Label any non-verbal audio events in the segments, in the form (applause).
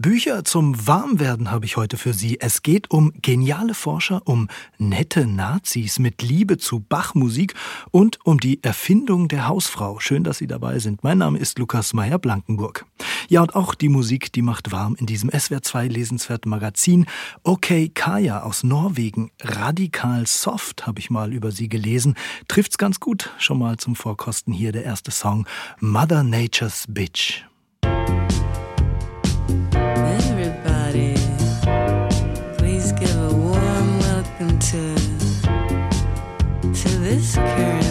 Bücher zum Warmwerden habe ich heute für Sie. Es geht um geniale Forscher, um nette Nazis mit Liebe zu Bachmusik und um die Erfindung der Hausfrau. Schön, dass Sie dabei sind. Mein Name ist Lukas Meyer-Blankenburg. Ja, und auch die Musik, die macht warm in diesem SWR2 lesenswerten Magazin. Okay, Kaya aus Norwegen. Radikal soft habe ich mal über sie gelesen. Trifft's ganz gut. Schon mal zum Vorkosten hier der erste Song. Mother Nature's Bitch. Everybody, please give a warm welcome to to this current.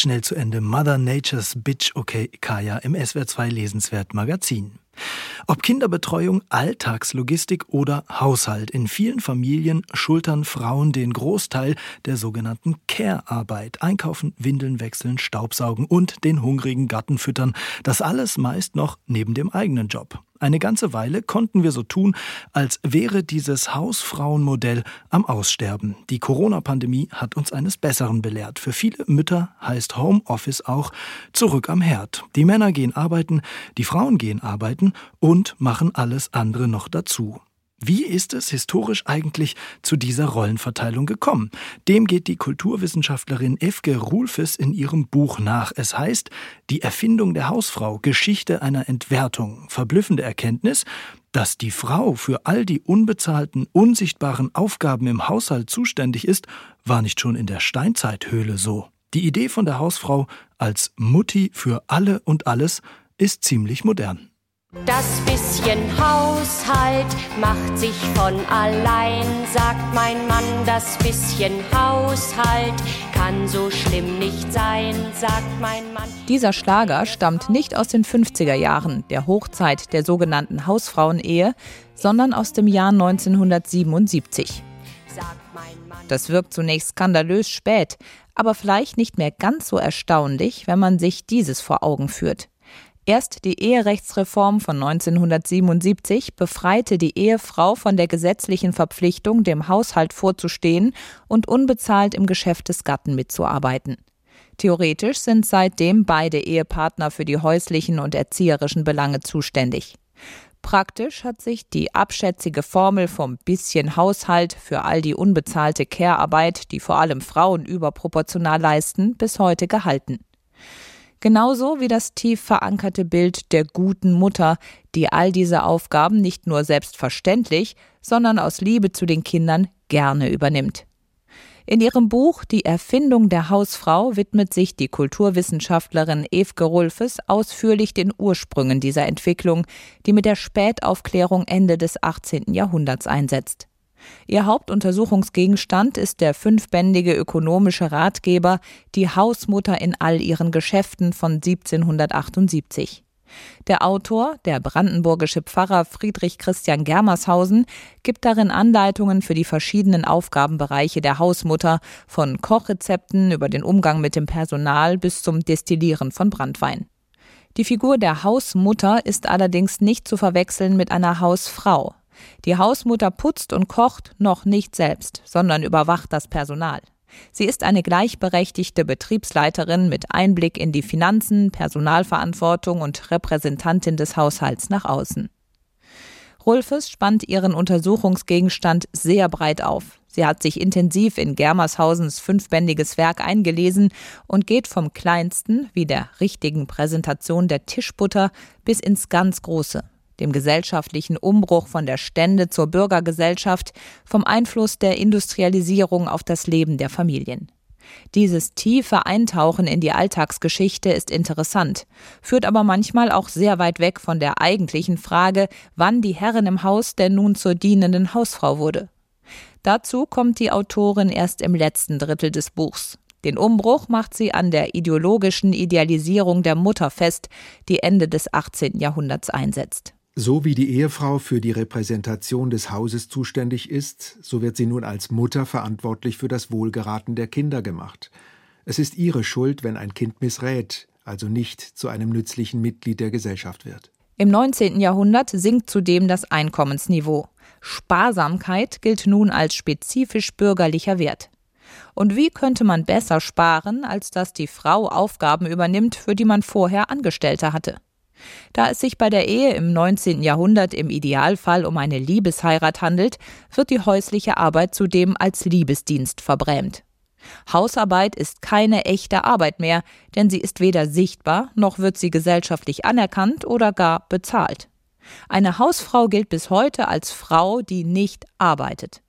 Schnell zu Ende. Mother Nature's Bitch Okay Kaya im SWR2 Lesenswert Magazin. Ob Kinderbetreuung, Alltagslogistik oder Haushalt, in vielen Familien schultern Frauen den Großteil der sogenannten Care-Arbeit. Einkaufen, Windeln wechseln, Staubsaugen und den hungrigen Gatten füttern. Das alles meist noch neben dem eigenen Job. Eine ganze Weile konnten wir so tun, als wäre dieses Hausfrauenmodell am Aussterben. Die Corona-Pandemie hat uns eines Besseren belehrt. Für viele Mütter heißt Homeoffice auch zurück am Herd. Die Männer gehen arbeiten, die Frauen gehen arbeiten und machen alles andere noch dazu. Wie ist es historisch eigentlich zu dieser Rollenverteilung gekommen? Dem geht die Kulturwissenschaftlerin Efke Rulfes in ihrem Buch nach. Es heißt Die Erfindung der Hausfrau, Geschichte einer Entwertung. Verblüffende Erkenntnis, dass die Frau für all die unbezahlten, unsichtbaren Aufgaben im Haushalt zuständig ist, war nicht schon in der Steinzeithöhle so. Die Idee von der Hausfrau als Mutti für alle und alles ist ziemlich modern. Das bisschen Haushalt macht sich von allein, sagt mein Mann. Das bisschen Haushalt kann so schlimm nicht sein, sagt mein Mann. Dieser Schlager stammt nicht aus den 50er Jahren, der Hochzeit der sogenannten Hausfrauenehe, sondern aus dem Jahr 1977. Das wirkt zunächst skandalös spät, aber vielleicht nicht mehr ganz so erstaunlich, wenn man sich dieses vor Augen führt. Erst die Eherechtsreform von 1977 befreite die Ehefrau von der gesetzlichen Verpflichtung, dem Haushalt vorzustehen und unbezahlt im Geschäft des Gatten mitzuarbeiten. Theoretisch sind seitdem beide Ehepartner für die häuslichen und erzieherischen Belange zuständig. Praktisch hat sich die abschätzige Formel vom bisschen Haushalt für all die unbezahlte Care-Arbeit, die vor allem Frauen überproportional leisten, bis heute gehalten. Genauso wie das tief verankerte Bild der guten Mutter, die all diese Aufgaben nicht nur selbstverständlich, sondern aus Liebe zu den Kindern gerne übernimmt. In ihrem Buch Die Erfindung der Hausfrau widmet sich die Kulturwissenschaftlerin Evke Rulfes ausführlich den Ursprüngen dieser Entwicklung, die mit der Spätaufklärung Ende des 18. Jahrhunderts einsetzt. Ihr Hauptuntersuchungsgegenstand ist der fünfbändige ökonomische Ratgeber Die Hausmutter in all ihren Geschäften von 1778. Der Autor, der brandenburgische Pfarrer Friedrich Christian Germershausen, gibt darin Anleitungen für die verschiedenen Aufgabenbereiche der Hausmutter, von Kochrezepten über den Umgang mit dem Personal bis zum Destillieren von Brandwein. Die Figur der Hausmutter ist allerdings nicht zu verwechseln mit einer Hausfrau. Die Hausmutter putzt und kocht noch nicht selbst, sondern überwacht das Personal. Sie ist eine gleichberechtigte Betriebsleiterin mit Einblick in die Finanzen, Personalverantwortung und Repräsentantin des Haushalts nach außen. Rulfes spannt ihren Untersuchungsgegenstand sehr breit auf. Sie hat sich intensiv in Germershausens fünfbändiges Werk eingelesen und geht vom kleinsten, wie der richtigen Präsentation der Tischbutter, bis ins ganz Große dem gesellschaftlichen Umbruch von der Stände zur Bürgergesellschaft, vom Einfluss der Industrialisierung auf das Leben der Familien. Dieses tiefe Eintauchen in die Alltagsgeschichte ist interessant, führt aber manchmal auch sehr weit weg von der eigentlichen Frage, wann die Herrin im Haus denn nun zur dienenden Hausfrau wurde. Dazu kommt die Autorin erst im letzten Drittel des Buchs. Den Umbruch macht sie an der ideologischen Idealisierung der Mutter fest, die Ende des 18. Jahrhunderts einsetzt. So wie die Ehefrau für die Repräsentation des Hauses zuständig ist, so wird sie nun als Mutter verantwortlich für das Wohlgeraten der Kinder gemacht. Es ist ihre Schuld, wenn ein Kind missrät, also nicht zu einem nützlichen Mitglied der Gesellschaft wird. Im 19. Jahrhundert sinkt zudem das Einkommensniveau. Sparsamkeit gilt nun als spezifisch bürgerlicher Wert. Und wie könnte man besser sparen, als dass die Frau Aufgaben übernimmt, für die man vorher Angestellte hatte? Da es sich bei der Ehe im 19. Jahrhundert im Idealfall um eine Liebesheirat handelt, wird die häusliche Arbeit zudem als Liebesdienst verbrämt. Hausarbeit ist keine echte Arbeit mehr, denn sie ist weder sichtbar, noch wird sie gesellschaftlich anerkannt oder gar bezahlt. Eine Hausfrau gilt bis heute als Frau, die nicht arbeitet.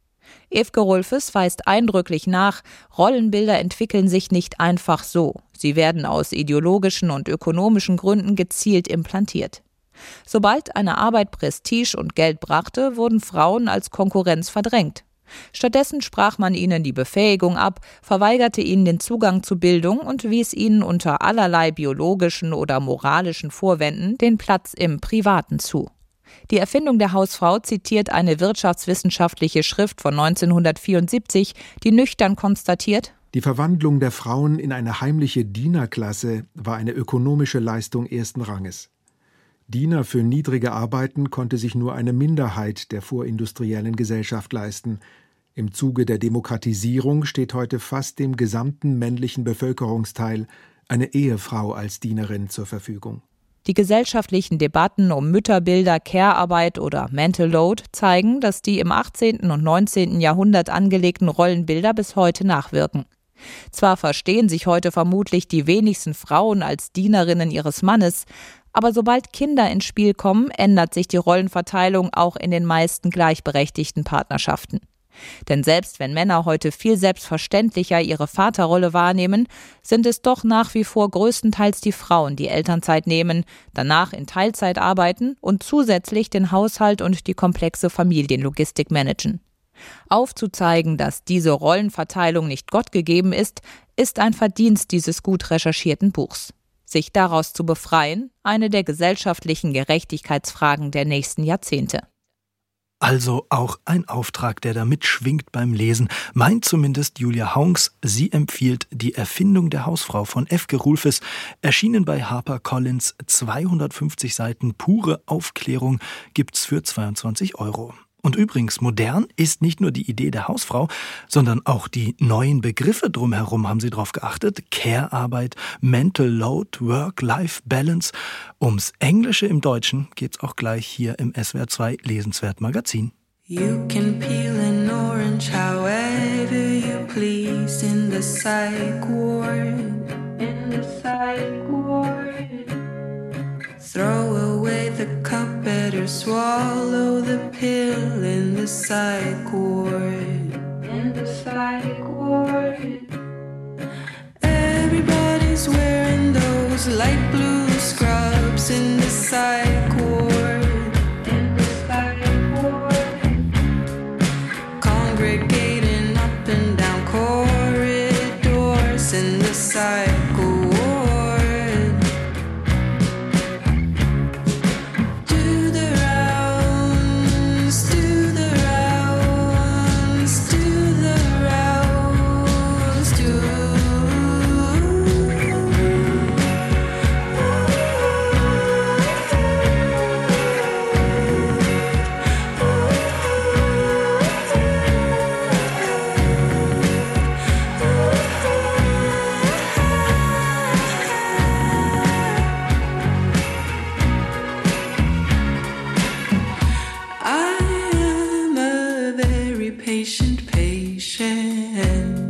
Evke Rolfes weist eindrücklich nach, Rollenbilder entwickeln sich nicht einfach so. Sie werden aus ideologischen und ökonomischen Gründen gezielt implantiert. Sobald eine Arbeit Prestige und Geld brachte, wurden Frauen als Konkurrenz verdrängt. Stattdessen sprach man ihnen die Befähigung ab, verweigerte ihnen den Zugang zu Bildung und wies ihnen unter allerlei biologischen oder moralischen Vorwänden den Platz im Privaten zu. Die Erfindung der Hausfrau zitiert eine wirtschaftswissenschaftliche Schrift von 1974, die nüchtern konstatiert, die Verwandlung der Frauen in eine heimliche Dienerklasse war eine ökonomische Leistung ersten Ranges. Diener für niedrige Arbeiten konnte sich nur eine Minderheit der vorindustriellen Gesellschaft leisten. Im Zuge der Demokratisierung steht heute fast dem gesamten männlichen Bevölkerungsteil eine Ehefrau als Dienerin zur Verfügung. Die gesellschaftlichen Debatten um Mütterbilder, Care-Arbeit oder Mental Load zeigen, dass die im 18. und 19. Jahrhundert angelegten Rollenbilder bis heute nachwirken. Zwar verstehen sich heute vermutlich die wenigsten Frauen als Dienerinnen ihres Mannes, aber sobald Kinder ins Spiel kommen, ändert sich die Rollenverteilung auch in den meisten gleichberechtigten Partnerschaften. Denn selbst wenn Männer heute viel selbstverständlicher ihre Vaterrolle wahrnehmen, sind es doch nach wie vor größtenteils die Frauen, die Elternzeit nehmen, danach in Teilzeit arbeiten und zusätzlich den Haushalt und die komplexe Familienlogistik managen. Aufzuzeigen, dass diese Rollenverteilung nicht Gott gegeben ist, ist ein Verdienst dieses gut recherchierten Buchs. Sich daraus zu befreien, eine der gesellschaftlichen Gerechtigkeitsfragen der nächsten Jahrzehnte. Also auch ein Auftrag, der da mitschwingt beim Lesen, meint zumindest Julia Haunks. Sie empfiehlt Die Erfindung der Hausfrau von F. Gerulfes, erschienen bei HarperCollins, 250 Seiten pure Aufklärung, gibt's für 22 Euro. Und übrigens, modern ist nicht nur die Idee der Hausfrau, sondern auch die neuen Begriffe drumherum haben Sie darauf geachtet. Care-Arbeit, Mental Load, Work-Life-Balance. Ums Englische im Deutschen geht's auch gleich hier im SWR 2 Lesenswert Magazin. You can peel an orange however you please in the psych ward. In the psych ward. Throw away the cup, better swallow the pill in the psych ward. In the psych ward. Everybody's wearing those light blue scrubs in the psych ward. hand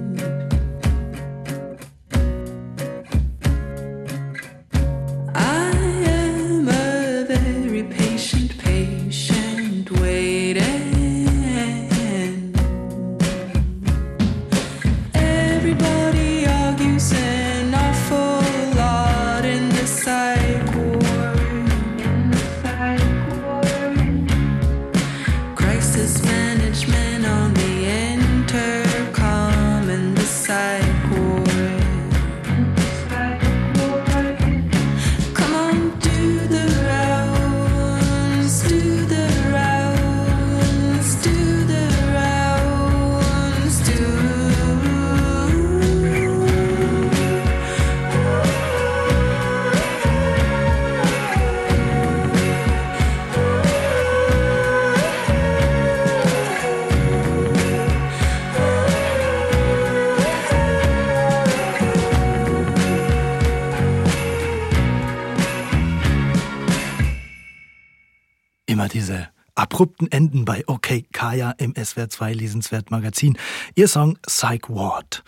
SWR 2 Lesenswert Magazin. Ihr Song Psych Ward.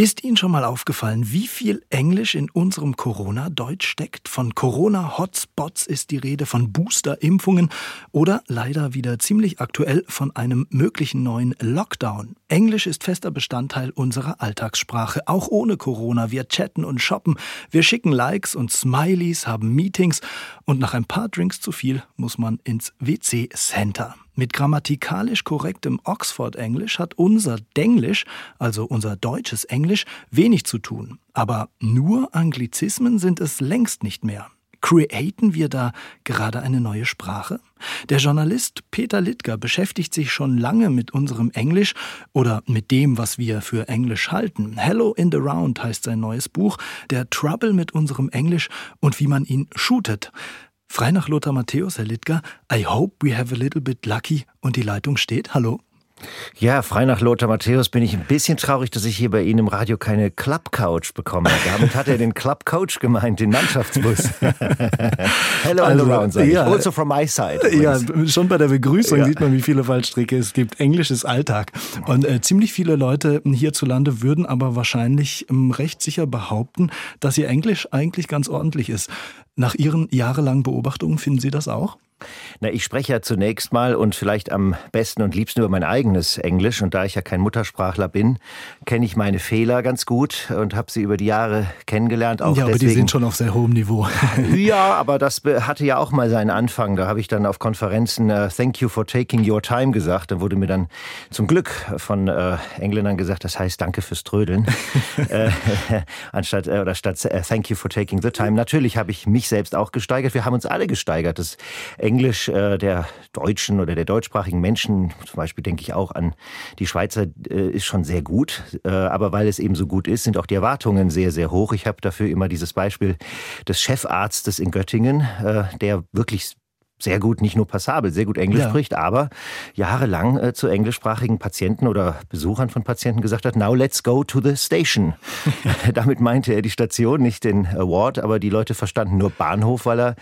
Ist Ihnen schon mal aufgefallen, wie viel Englisch in unserem Corona-Deutsch steckt? Von Corona-Hotspots ist die Rede, von Booster-Impfungen oder leider wieder ziemlich aktuell von einem möglichen neuen Lockdown. Englisch ist fester Bestandteil unserer Alltagssprache, auch ohne Corona. Wir chatten und shoppen, wir schicken Likes und Smileys, haben Meetings und nach ein paar Drinks zu viel muss man ins WC-Center. Mit grammatikalisch korrektem Oxford-Englisch hat unser Denglisch, also unser deutsches Englisch, wenig zu tun. Aber nur Anglizismen sind es längst nicht mehr. Createn wir da gerade eine neue Sprache? Der Journalist Peter Littger beschäftigt sich schon lange mit unserem Englisch oder mit dem, was wir für Englisch halten. Hello in the Round heißt sein neues Buch, der Trouble mit unserem Englisch und wie man ihn shootet. Frei nach Lothar Matthäus, Herr Littger. I hope we have a little bit lucky. Und die Leitung steht. Hallo. Ja, frei nach Lothar Matthäus bin ich ein bisschen traurig, dass ich hier bei Ihnen im Radio keine Club Couch bekomme. Damit hat er den Club Coach gemeint, den Mannschaftsbus. (laughs) Hello also, all around, ja, Also from my side. Übrigens. Ja, schon bei der Begrüßung ja. sieht man, wie viele Fallstricke es gibt. Englisch ist Alltag. Und äh, ziemlich viele Leute hierzulande würden aber wahrscheinlich ähm, recht sicher behaupten, dass ihr Englisch eigentlich ganz ordentlich ist. Nach Ihren jahrelangen Beobachtungen finden Sie das auch? Na, ich spreche ja zunächst mal und vielleicht am besten und liebsten über mein eigenes Englisch. Und da ich ja kein Muttersprachler bin, kenne ich meine Fehler ganz gut und habe sie über die Jahre kennengelernt. Auch ja, aber deswegen, die sind schon auf sehr hohem Niveau. (laughs) ja, aber das hatte ja auch mal seinen Anfang. Da habe ich dann auf Konferenzen uh, Thank you for taking your time gesagt. Da wurde mir dann zum Glück von äh, Engländern gesagt, das heißt Danke fürs Trödeln. (laughs) äh, (laughs) anstatt äh, oder statt äh, Thank you for taking the time. Natürlich habe ich mich selbst auch gesteigert. Wir haben uns alle gesteigert. Das Englisch äh, der Deutschen oder der deutschsprachigen Menschen, zum Beispiel denke ich auch an die Schweizer, äh, ist schon sehr gut. Äh, aber weil es eben so gut ist, sind auch die Erwartungen sehr, sehr hoch. Ich habe dafür immer dieses Beispiel des Chefarztes in Göttingen, äh, der wirklich sehr gut, nicht nur passabel, sehr gut Englisch ja. spricht, aber jahrelang äh, zu englischsprachigen Patienten oder Besuchern von Patienten gesagt hat, now let's go to the station. (laughs) Damit meinte er die Station, nicht den Award, aber die Leute verstanden nur Bahnhof, weil er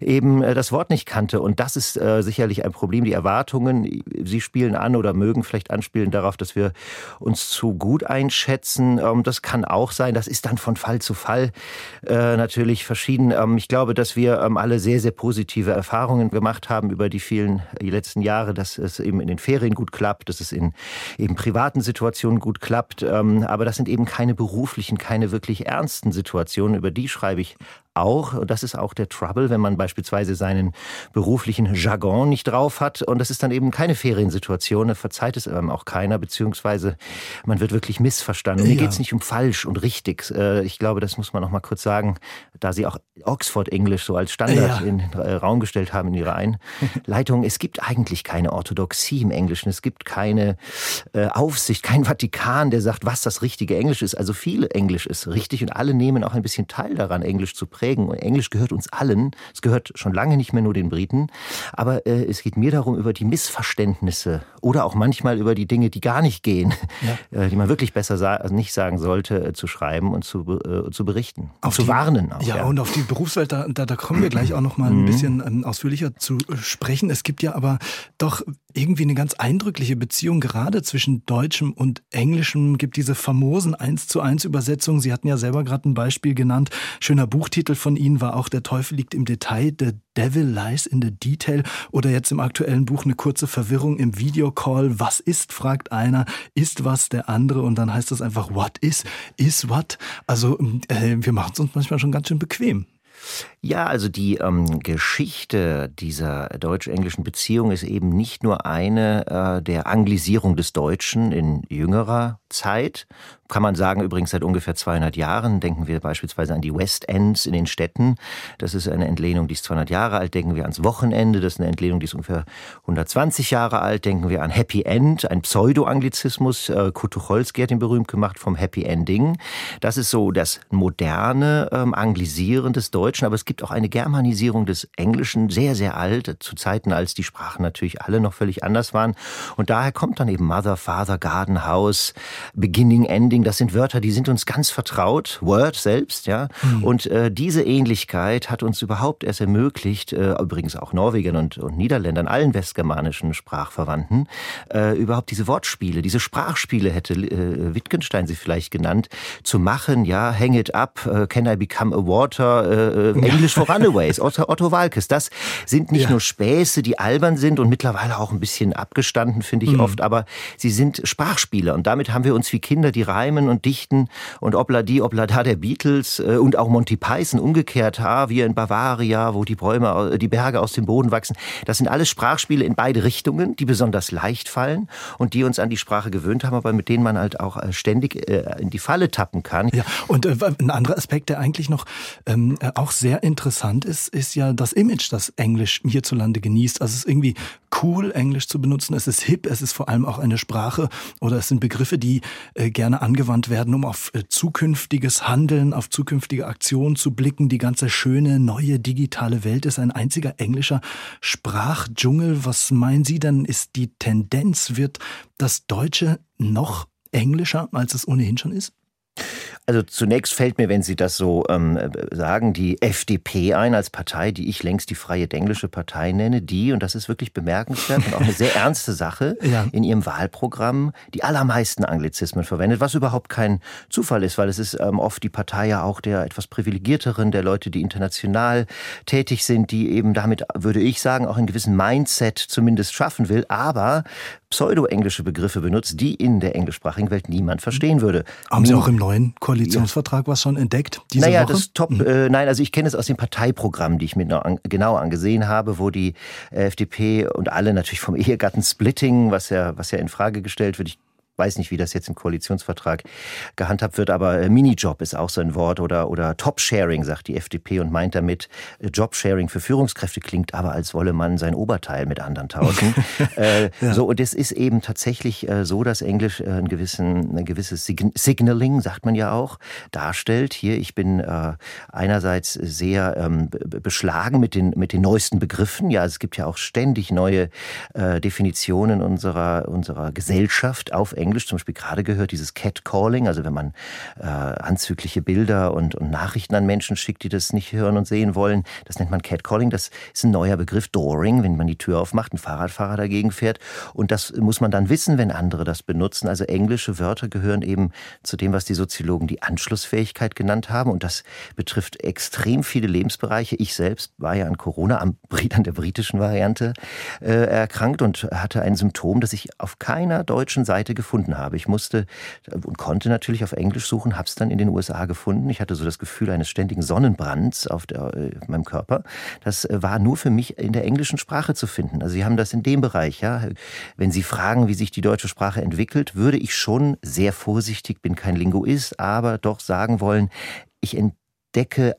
eben äh, das Wort nicht kannte. Und das ist äh, sicherlich ein Problem. Die Erwartungen, sie spielen an oder mögen vielleicht anspielen darauf, dass wir uns zu gut einschätzen. Ähm, das kann auch sein. Das ist dann von Fall zu Fall äh, natürlich verschieden. Ähm, ich glaube, dass wir ähm, alle sehr, sehr positive Erfahrungen Erfahrungen gemacht haben über die vielen die letzten Jahre, dass es eben in den Ferien gut klappt, dass es in eben privaten Situationen gut klappt. Ähm, aber das sind eben keine beruflichen, keine wirklich ernsten Situationen. Über die schreibe ich auch, und das ist auch der Trouble, wenn man beispielsweise seinen beruflichen Jargon nicht drauf hat. Und das ist dann eben keine Feriensituation, da verzeiht es einem auch keiner, beziehungsweise man wird wirklich missverstanden. Ja. Hier geht es nicht um falsch und richtig. Äh, ich glaube, das muss man noch mal kurz sagen, da Sie auch Oxford Englisch so als Standard ja. in den äh, Raum gestellt haben in Ihrer Einleitung. (laughs) es gibt eigentlich keine Orthodoxie im Englischen. Es gibt keine äh, Aufsicht, kein Vatikan, der sagt, was das richtige Englisch ist. Also viel Englisch ist richtig und alle nehmen auch ein bisschen teil daran, Englisch zu prägen. Und Englisch gehört uns allen. Es gehört schon lange nicht mehr nur den Briten. Aber äh, es geht mir darum, über die Missverständnisse oder auch manchmal über die Dinge, die gar nicht gehen, ja. (laughs) äh, die man wirklich besser sa also nicht sagen sollte, äh, zu schreiben und zu, äh, zu berichten. Auf zu die, warnen auch. Ja, ja, und auf die Berufswelt, da, da, da kommen wir gleich auch noch mal ein mhm. bisschen ähm, ausführlicher zu äh, sprechen. Es gibt ja aber doch irgendwie eine ganz eindrückliche Beziehung gerade zwischen Deutschem und Englischem. Gibt diese famosen 1 zu 1 Übersetzungen. Sie hatten ja selber gerade ein Beispiel genannt. Schöner Buchtitel von Ihnen war auch Der Teufel liegt im Detail. The Devil lies in the detail. Oder jetzt im aktuellen Buch eine kurze Verwirrung im Videocall. Was ist, fragt einer. Ist was der andere? Und dann heißt das einfach, what is, is what? Also äh, wir machen es uns manchmal schon ganz schön bequem. Ja, also die ähm, Geschichte dieser deutsch-englischen Beziehung ist eben nicht nur eine äh, der Anglisierung des Deutschen in jüngerer Zeit, kann man sagen, übrigens seit ungefähr 200 Jahren. Denken wir beispielsweise an die West Ends in den Städten. Das ist eine Entlehnung, die ist 200 Jahre alt. Denken wir ans Wochenende. Das ist eine Entlehnung, die ist ungefähr 120 Jahre alt. Denken wir an Happy End, ein Pseudo-Anglizismus. Äh, Kurt Tucholsky hat ihn berühmt gemacht vom Happy Ending. Das ist so das moderne ähm, Anglisieren des Deutschen. Aber es gibt gibt auch eine Germanisierung des Englischen, sehr, sehr alt, zu Zeiten, als die Sprachen natürlich alle noch völlig anders waren. Und daher kommt dann eben Mother, Father, Garden, House, Beginning, Ending. Das sind Wörter, die sind uns ganz vertraut. Word selbst, ja. Mhm. Und äh, diese Ähnlichkeit hat uns überhaupt erst ermöglicht, äh, übrigens auch Norwegern und, und Niederländern, allen westgermanischen Sprachverwandten, äh, überhaupt diese Wortspiele, diese Sprachspiele hätte äh, Wittgenstein sie vielleicht genannt, zu machen. Ja, hang it up, uh, can I become a water, äh, äh English for Runaways, (laughs) Otto, Otto Walkes. Das sind nicht ja. nur Späße, die albern sind und mittlerweile auch ein bisschen abgestanden, finde ich mhm. oft, aber sie sind Sprachspiele und damit haben wir uns wie Kinder, die reimen und dichten und obla die, obla da der Beatles äh, und auch Monty Python umgekehrt, ha, wir in Bavaria, wo die Bäume, die Berge aus dem Boden wachsen. Das sind alles Sprachspiele in beide Richtungen, die besonders leicht fallen und die uns an die Sprache gewöhnt haben, aber mit denen man halt auch äh, ständig äh, in die Falle tappen kann. Ja, und äh, ein anderer Aspekt, der eigentlich noch ähm, auch sehr interessant ist, ist ja das Image, das Englisch hierzulande genießt. Also es ist irgendwie cool, Englisch zu benutzen. Es ist hip, es ist vor allem auch eine Sprache oder es sind Begriffe, die äh, gerne angewandt werden, um auf äh, zukünftiges Handeln, auf zukünftige Aktionen zu blicken. Die ganze schöne, neue digitale Welt ist ein einziger englischer Sprachdschungel. Was meinen Sie denn, ist die Tendenz? Wird das Deutsche noch englischer, als es ohnehin schon ist? Also zunächst fällt mir, wenn Sie das so ähm, sagen, die FDP ein als Partei, die ich längst die Freie Englische Partei nenne, die, und das ist wirklich bemerkenswert und auch eine sehr ernste Sache, (laughs) ja. in ihrem Wahlprogramm die allermeisten Anglizismen verwendet, was überhaupt kein Zufall ist, weil es ist ähm, oft die Partei ja auch der etwas privilegierteren, der Leute, die international tätig sind, die eben damit, würde ich sagen, auch einen gewissen Mindset zumindest schaffen will, aber pseudo-englische Begriffe benutzt, die in der englischsprachigen Welt niemand verstehen würde. Haben Sie auch im neuen Koalitionsvertrag was schon entdeckt? Diese naja, Woche? das Top, mhm. äh, nein, also ich kenne es aus dem Parteiprogramm, die ich mir an, genau angesehen habe, wo die FDP und alle natürlich vom Ehegattensplitting, was ja, was ja in Frage gestellt wird, ich weiß nicht, wie das jetzt im Koalitionsvertrag gehandhabt wird, aber äh, Minijob ist auch so ein Wort oder, oder Top-Sharing, sagt die FDP und meint damit, äh, Job-Sharing für Führungskräfte klingt aber, als wolle man sein Oberteil mit anderen tauschen. (laughs) äh, ja. So, und es ist eben tatsächlich äh, so, dass Englisch äh, ein, gewissen, ein gewisses Signaling, sagt man ja auch, darstellt. Hier, ich bin äh, einerseits sehr ähm, beschlagen mit den, mit den neuesten Begriffen. Ja, es gibt ja auch ständig neue Definitionen unserer, unserer Gesellschaft auf Englisch. Englisch zum Beispiel gerade gehört, dieses Catcalling, also wenn man äh, anzügliche Bilder und, und Nachrichten an Menschen schickt, die das nicht hören und sehen wollen, das nennt man Catcalling. Das ist ein neuer Begriff, Dooring, wenn man die Tür aufmacht, ein Fahrradfahrer dagegen fährt. Und das muss man dann wissen, wenn andere das benutzen. Also englische Wörter gehören eben zu dem, was die Soziologen die Anschlussfähigkeit genannt haben. Und das betrifft extrem viele Lebensbereiche. Ich selbst war ja an Corona, (laughs) an der britischen Variante, äh, erkrankt und hatte ein Symptom, das ich auf keiner deutschen Seite gefunden gefunden habe. Ich musste und konnte natürlich auf Englisch suchen, habe es dann in den USA gefunden. Ich hatte so das Gefühl eines ständigen Sonnenbrands auf, der, auf äh, meinem Körper. Das äh, war nur für mich in der englischen Sprache zu finden. Also Sie haben das in dem Bereich, ja. Wenn Sie fragen, wie sich die deutsche Sprache entwickelt, würde ich schon sehr vorsichtig, bin kein Linguist, aber doch sagen wollen, ich entdecke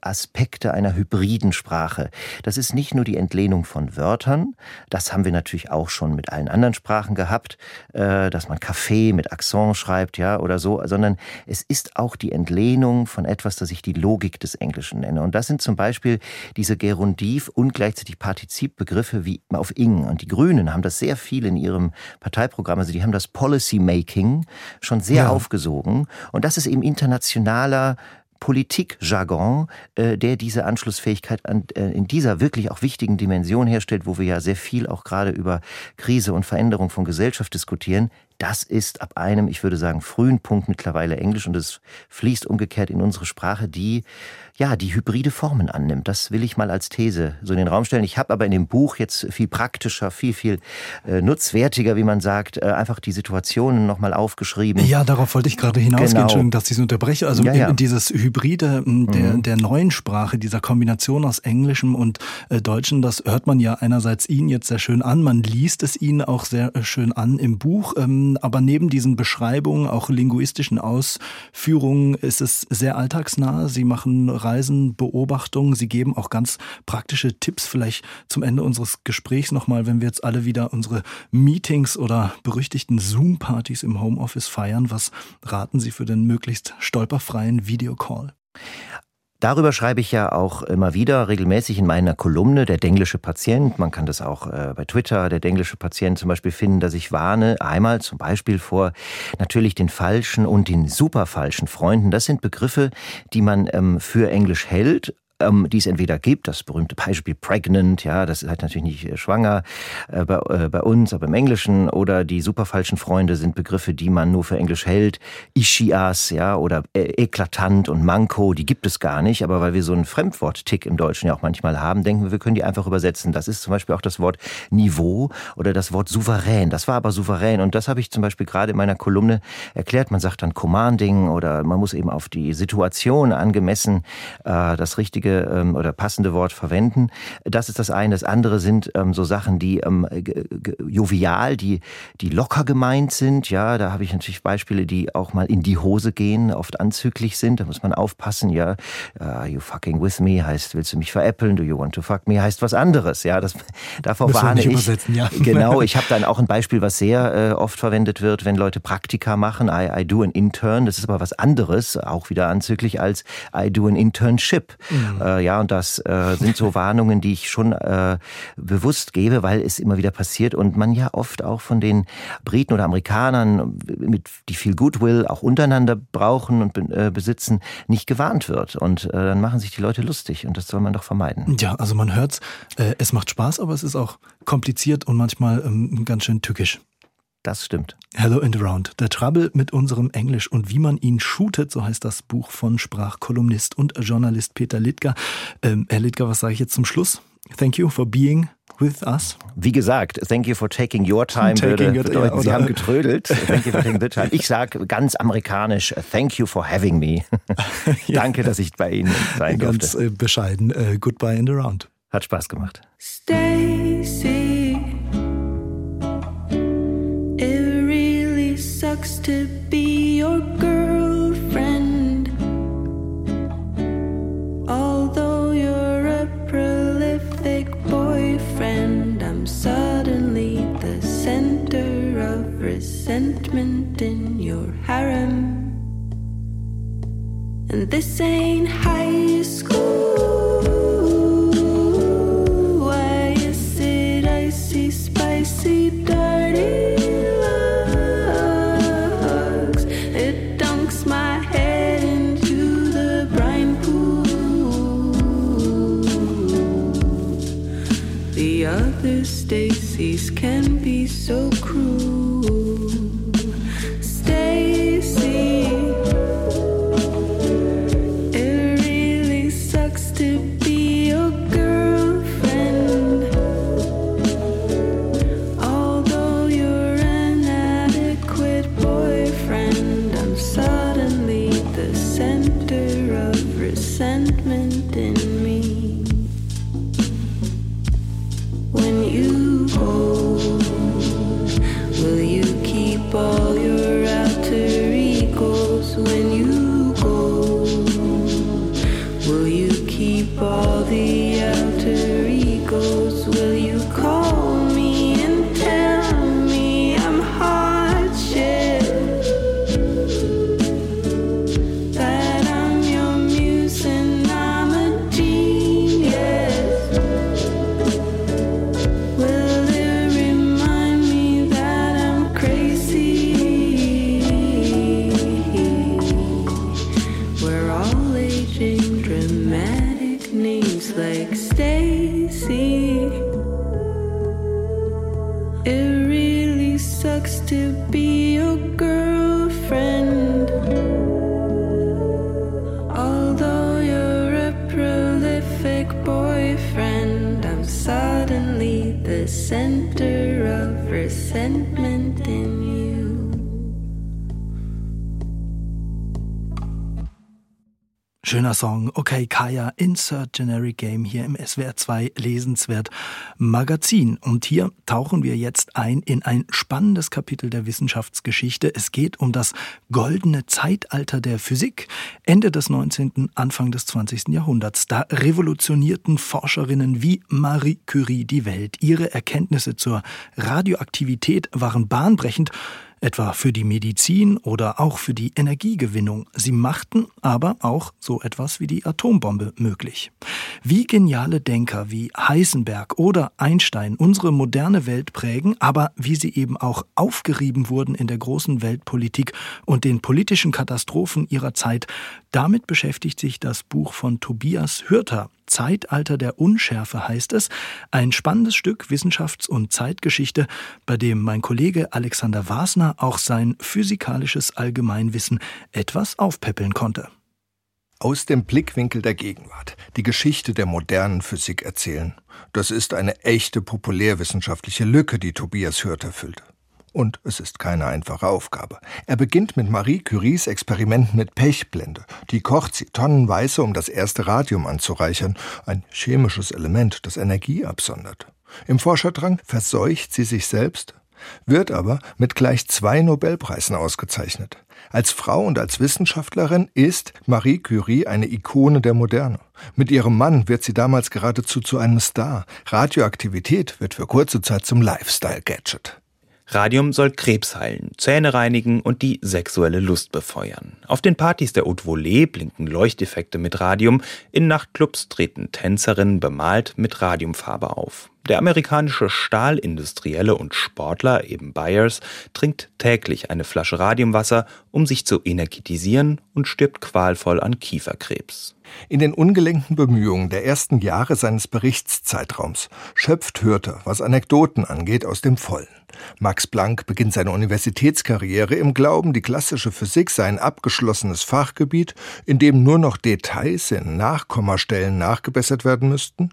Aspekte einer hybriden Sprache. Das ist nicht nur die Entlehnung von Wörtern, das haben wir natürlich auch schon mit allen anderen Sprachen gehabt, äh, dass man Kaffee mit Akzent schreibt, ja, oder so, sondern es ist auch die Entlehnung von etwas, das ich die Logik des Englischen nenne. Und das sind zum Beispiel diese Gerundiv und gleichzeitig Partizipbegriffe wie auf ing. Und die Grünen haben das sehr viel in ihrem Parteiprogramm, also die haben das Policy Making schon sehr ja. aufgesogen. Und das ist eben internationaler Politikjargon, äh, der diese Anschlussfähigkeit an, äh, in dieser wirklich auch wichtigen Dimension herstellt, wo wir ja sehr viel auch gerade über Krise und Veränderung von Gesellschaft diskutieren, das ist ab einem, ich würde sagen, frühen Punkt mittlerweile Englisch und es fließt umgekehrt in unsere Sprache, die ja, die hybride Formen annimmt. Das will ich mal als These so in den Raum stellen. Ich habe aber in dem Buch jetzt viel praktischer, viel, viel äh, nutzwertiger, wie man sagt, äh, einfach die Situationen nochmal aufgeschrieben. Ja, darauf wollte ich gerade hinausgehen, genau. Entschuldigung, dass ich es unterbreche. Also ja, ja. dieses Hybride der, mhm. der neuen Sprache, dieser Kombination aus Englischem und äh, Deutschen, das hört man ja einerseits Ihnen jetzt sehr schön an, man liest es Ihnen auch sehr äh, schön an im Buch, ähm, aber neben diesen Beschreibungen, auch linguistischen Ausführungen, ist es sehr alltagsnah. Sie machen Reisen, Beobachtungen. Sie geben auch ganz praktische Tipps vielleicht zum Ende unseres Gesprächs nochmal, wenn wir jetzt alle wieder unsere Meetings oder berüchtigten Zoom-Partys im Homeoffice feiern. Was raten Sie für den möglichst stolperfreien Videocall? Darüber schreibe ich ja auch immer wieder regelmäßig in meiner Kolumne Der denglische Patient. Man kann das auch äh, bei Twitter, der denglische Patient zum Beispiel finden, dass ich warne einmal zum Beispiel vor natürlich den falschen und den super falschen Freunden. Das sind Begriffe, die man ähm, für Englisch hält, ähm, die es entweder gibt, das berühmte Beispiel pregnant, ja, das ist halt natürlich nicht äh, schwanger äh, bei, äh, bei, uns, aber im Englischen, oder die super falschen Freunde sind Begriffe, die man nur für Englisch hält, Ischias, ja, oder äh, eklatant und Manko, die gibt es gar nicht, aber weil wir so einen Fremdwort-Tick im Deutschen ja auch manchmal haben, denken wir, wir können die einfach übersetzen. Das ist zum Beispiel auch das Wort Niveau oder das Wort souverän. Das war aber souverän und das habe ich zum Beispiel gerade in meiner Kolumne erklärt. Man sagt dann Commanding oder man muss eben auf die Situation angemessen äh, das richtige ähm, oder passende Wort verwenden. Das ist das eine. Das andere sind ähm, so Sachen, die ähm, jovial, die, die locker gemeint sind. Ja, da habe ich natürlich Beispiele, die auch mal in die Hose gehen, oft anzüglich sind. Da muss man aufpassen. Ja, uh, you fucking with me heißt, willst du mich veräppeln? Do you want to fuck me heißt was anderes. Ja, das (laughs) davor warne ich. Ja. (laughs) Genau. Ich habe dann auch ein Beispiel, was sehr äh, oft verwendet wird, wenn Leute Praktika machen. I, I do an intern. Das ist aber was anderes, auch wieder anzüglich als I do an internship. Mhm. Äh, ja, und das äh, sind so (laughs) Warnungen, die ich schon äh, bewusst gebe, weil es immer wieder passiert und man ja oft auch von den Briten oder Amerikanern, mit, die viel Goodwill auch untereinander brauchen und äh, besitzen, nicht gewarnt wird. Und äh, dann machen sich die Leute lustig und das soll man doch vermeiden. Ja, also man hört's, äh, es macht Spaß, aber es ist auch kompliziert und manchmal ähm, ganz schön tückisch. Das stimmt. Hello and Around. Der Trouble mit unserem Englisch und wie man ihn shootet, so heißt das Buch von Sprachkolumnist und Journalist Peter Littger. Ähm, Herr Littger, was sage ich jetzt zum Schluss? Thank you for being with us. Wie gesagt, thank you for taking your time. Taking würde bedeuten, Sie haben getrödelt. Thank you for taking the time. Ich sage ganz amerikanisch, thank you for having me. (laughs) (laughs) Danke, dass ich bei Ihnen sein durfte. Ganz äh, bescheiden. Uh, goodbye and around. Hat Spaß gemacht. Stacy. Sucks to be your girlfriend. Although you're a prolific boyfriend, I'm suddenly the center of resentment in your harem. And this ain't high school. Schöner Song. Okay, Kaya, Insert Generic Game hier im SWR 2 Lesenswert Magazin. Und hier tauchen wir jetzt ein in ein spannendes Kapitel der Wissenschaftsgeschichte. Es geht um das goldene Zeitalter der Physik. Ende des 19., Anfang des 20. Jahrhunderts. Da revolutionierten Forscherinnen wie Marie Curie die Welt. Ihre Erkenntnisse zur Radioaktivität waren bahnbrechend. Etwa für die Medizin oder auch für die Energiegewinnung. Sie machten aber auch so etwas wie die Atombombe möglich. Wie geniale Denker wie Heisenberg oder Einstein unsere moderne Welt prägen, aber wie sie eben auch aufgerieben wurden in der großen Weltpolitik und den politischen Katastrophen ihrer Zeit, damit beschäftigt sich das Buch von Tobias Hürter. Zeitalter der Unschärfe heißt es, ein spannendes Stück Wissenschafts- und Zeitgeschichte, bei dem mein Kollege Alexander Wasner auch sein physikalisches Allgemeinwissen etwas aufpäppeln konnte. Aus dem Blickwinkel der Gegenwart die Geschichte der modernen Physik erzählen, das ist eine echte populärwissenschaftliche Lücke, die Tobias Hürter füllt. Und es ist keine einfache Aufgabe. Er beginnt mit Marie Curies Experimenten mit Pechblende. Die kocht sie tonnenweise, um das erste Radium anzureichern, ein chemisches Element, das Energie absondert. Im Forscherdrang verseucht sie sich selbst, wird aber mit gleich zwei Nobelpreisen ausgezeichnet. Als Frau und als Wissenschaftlerin ist Marie Curie eine Ikone der Moderne. Mit ihrem Mann wird sie damals geradezu zu einem Star. Radioaktivität wird für kurze Zeit zum Lifestyle-Gadget. Radium soll Krebs heilen, Zähne reinigen und die sexuelle Lust befeuern. Auf den Partys der Haute Volée blinken Leuchteffekte mit Radium, in Nachtclubs treten Tänzerinnen bemalt mit Radiumfarbe auf. Der amerikanische Stahlindustrielle und Sportler, eben Byers, trinkt täglich eine Flasche Radiumwasser, um sich zu energetisieren und stirbt qualvoll an Kieferkrebs. In den ungelenken Bemühungen der ersten Jahre seines Berichtszeitraums schöpft Hürter, was Anekdoten angeht, aus dem Vollen. Max Planck beginnt seine Universitätskarriere im Glauben, die klassische Physik sei ein abgeschlossenes Fachgebiet, in dem nur noch Details in Nachkommastellen nachgebessert werden müssten,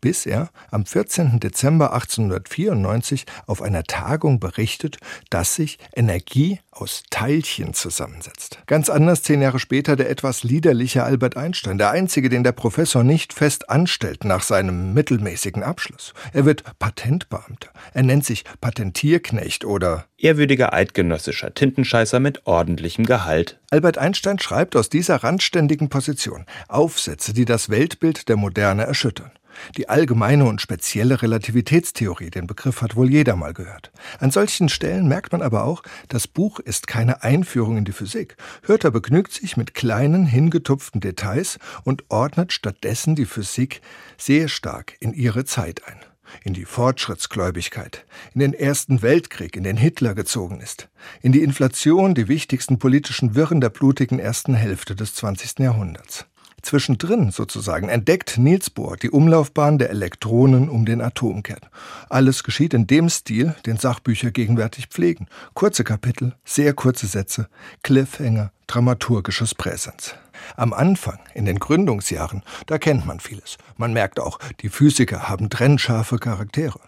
bis er am 14. Dezember 1894 auf einer Tagung berichtet, dass sich Energie aus Teilchen zusammensetzt. Ganz anders zehn Jahre später der etwas liederliche Albert Einstein, der einzige, den der Professor nicht fest anstellt nach seinem mittelmäßigen Abschluss. Er wird Patentbeamter. Er nennt sich Patentierknecht oder ehrwürdiger eidgenössischer Tintenscheißer mit ordentlichem Gehalt. Albert Einstein schreibt aus dieser randständigen Position Aufsätze, die das Weltbild der Moderne erschüttern. Die allgemeine und spezielle Relativitätstheorie, den Begriff hat wohl jeder mal gehört. An solchen Stellen merkt man aber auch, das Buch ist keine Einführung in die Physik. Hörter begnügt sich mit kleinen, hingetupften Details und ordnet stattdessen die Physik sehr stark in ihre Zeit ein in die Fortschrittsgläubigkeit, in den Ersten Weltkrieg, in den Hitler gezogen ist, in die Inflation, die wichtigsten politischen Wirren der blutigen ersten Hälfte des 20. Jahrhunderts. Zwischendrin sozusagen entdeckt Niels Bohr die Umlaufbahn der Elektronen um den Atomkern. Alles geschieht in dem Stil, den Sachbücher gegenwärtig pflegen. Kurze Kapitel, sehr kurze Sätze, Cliffhanger, dramaturgisches Präsens. Am Anfang, in den Gründungsjahren, da kennt man vieles. Man merkt auch, die Physiker haben trennscharfe Charaktere.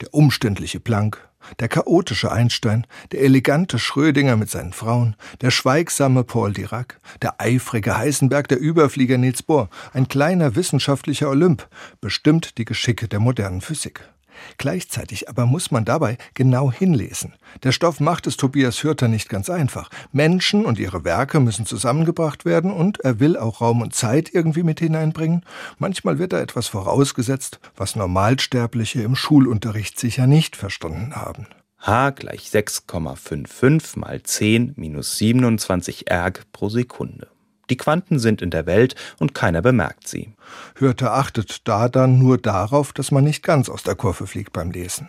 Der umständliche Planck, der chaotische Einstein, der elegante Schrödinger mit seinen Frauen, der schweigsame Paul Dirac, der eifrige Heisenberg, der Überflieger Niels Bohr, ein kleiner wissenschaftlicher Olymp, bestimmt die Geschicke der modernen Physik. Gleichzeitig aber muss man dabei genau hinlesen. Der Stoff macht es Tobias Hürter nicht ganz einfach. Menschen und ihre Werke müssen zusammengebracht werden und er will auch Raum und Zeit irgendwie mit hineinbringen. Manchmal wird da etwas vorausgesetzt, was Normalsterbliche im Schulunterricht sicher nicht verstanden haben. H gleich 6,55 mal 10 minus 27 erg pro Sekunde. Die Quanten sind in der Welt und keiner bemerkt sie. Hörte achtet da dann nur darauf, dass man nicht ganz aus der Kurve fliegt beim Lesen.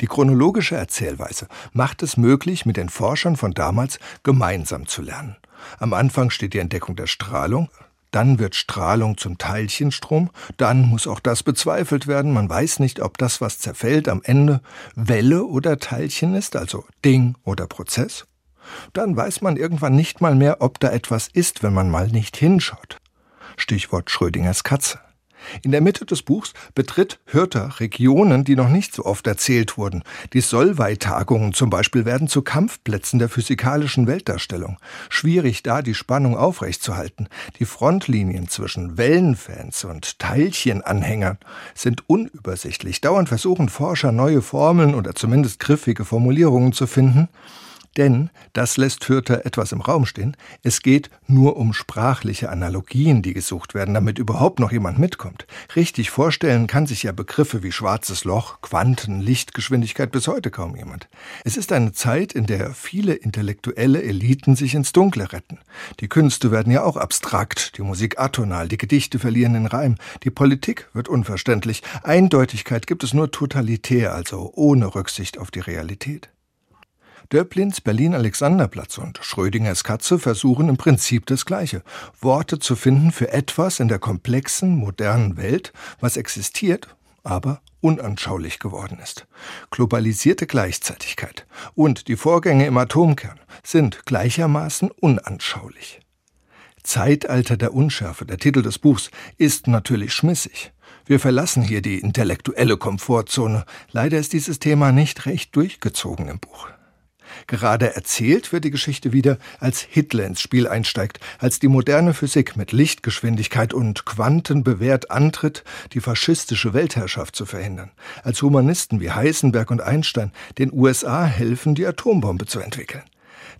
Die chronologische Erzählweise macht es möglich, mit den Forschern von damals gemeinsam zu lernen. Am Anfang steht die Entdeckung der Strahlung, dann wird Strahlung zum Teilchenstrom, dann muss auch das bezweifelt werden. Man weiß nicht, ob das, was zerfällt, am Ende Welle oder Teilchen ist, also Ding oder Prozess. Dann weiß man irgendwann nicht mal mehr, ob da etwas ist, wenn man mal nicht hinschaut. Stichwort Schrödingers Katze. In der Mitte des Buchs betritt Hürter Regionen, die noch nicht so oft erzählt wurden. Die Solvay-Tagungen zum Beispiel werden zu Kampfplätzen der physikalischen Weltdarstellung. Schwierig da die Spannung aufrechtzuerhalten. Die Frontlinien zwischen Wellenfans und Teilchenanhängern sind unübersichtlich. Dauernd versuchen Forscher neue Formeln oder zumindest griffige Formulierungen zu finden. Denn, das lässt Fürther etwas im Raum stehen, es geht nur um sprachliche Analogien, die gesucht werden, damit überhaupt noch jemand mitkommt. Richtig vorstellen kann sich ja Begriffe wie schwarzes Loch, Quanten, Lichtgeschwindigkeit bis heute kaum jemand. Es ist eine Zeit, in der viele intellektuelle Eliten sich ins Dunkle retten. Die Künste werden ja auch abstrakt, die Musik atonal, die Gedichte verlieren den Reim, die Politik wird unverständlich, Eindeutigkeit gibt es nur totalitär, also ohne Rücksicht auf die Realität. Döblins Berlin-Alexanderplatz und Schrödingers Katze versuchen im Prinzip das Gleiche. Worte zu finden für etwas in der komplexen, modernen Welt, was existiert, aber unanschaulich geworden ist. Globalisierte Gleichzeitigkeit und die Vorgänge im Atomkern sind gleichermaßen unanschaulich. Zeitalter der Unschärfe, der Titel des Buchs, ist natürlich schmissig. Wir verlassen hier die intellektuelle Komfortzone. Leider ist dieses Thema nicht recht durchgezogen im Buch. Gerade erzählt wird die Geschichte wieder, als Hitler ins Spiel einsteigt, als die moderne Physik mit Lichtgeschwindigkeit und Quanten bewährt antritt, die faschistische Weltherrschaft zu verhindern, als Humanisten wie Heisenberg und Einstein den USA helfen, die Atombombe zu entwickeln.